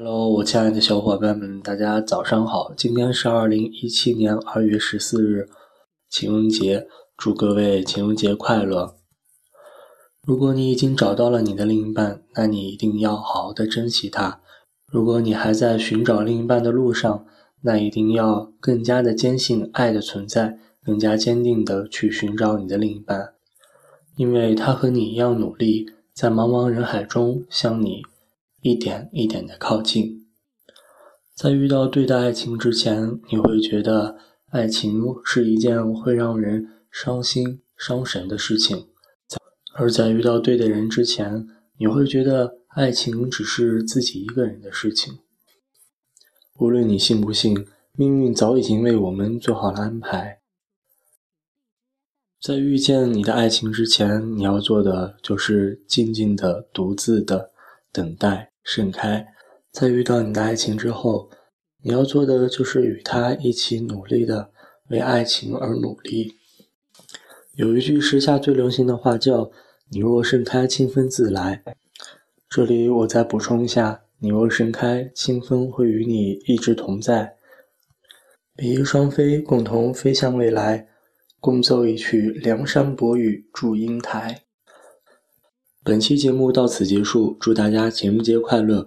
Hello，我亲爱的小伙伴们，大家早上好！今天是二零一七年二月十四日，情人节，祝各位情人节快乐！如果你已经找到了你的另一半，那你一定要好好的珍惜他；如果你还在寻找另一半的路上，那一定要更加的坚信爱的存在，更加坚定的去寻找你的另一半，因为他和你一样努力，在茫茫人海中向你。一点一点的靠近，在遇到对的爱情之前，你会觉得爱情是一件会让人伤心伤神的事情；而在遇到对的人之前，你会觉得爱情只是自己一个人的事情。无论你信不信，命运早已经为我们做好了安排。在遇见你的爱情之前，你要做的就是静静的、独自的。等待盛开，在遇到你的爱情之后，你要做的就是与他一起努力的为爱情而努力。有一句时下最流行的话叫“你若盛开，清风自来”。这里我再补充一下：“你若盛开，清风会与你一直同在。”比翼双飞，共同飞向未来，共奏一曲梁山伯与祝英台。本期节目到此结束，祝大家情人节快乐！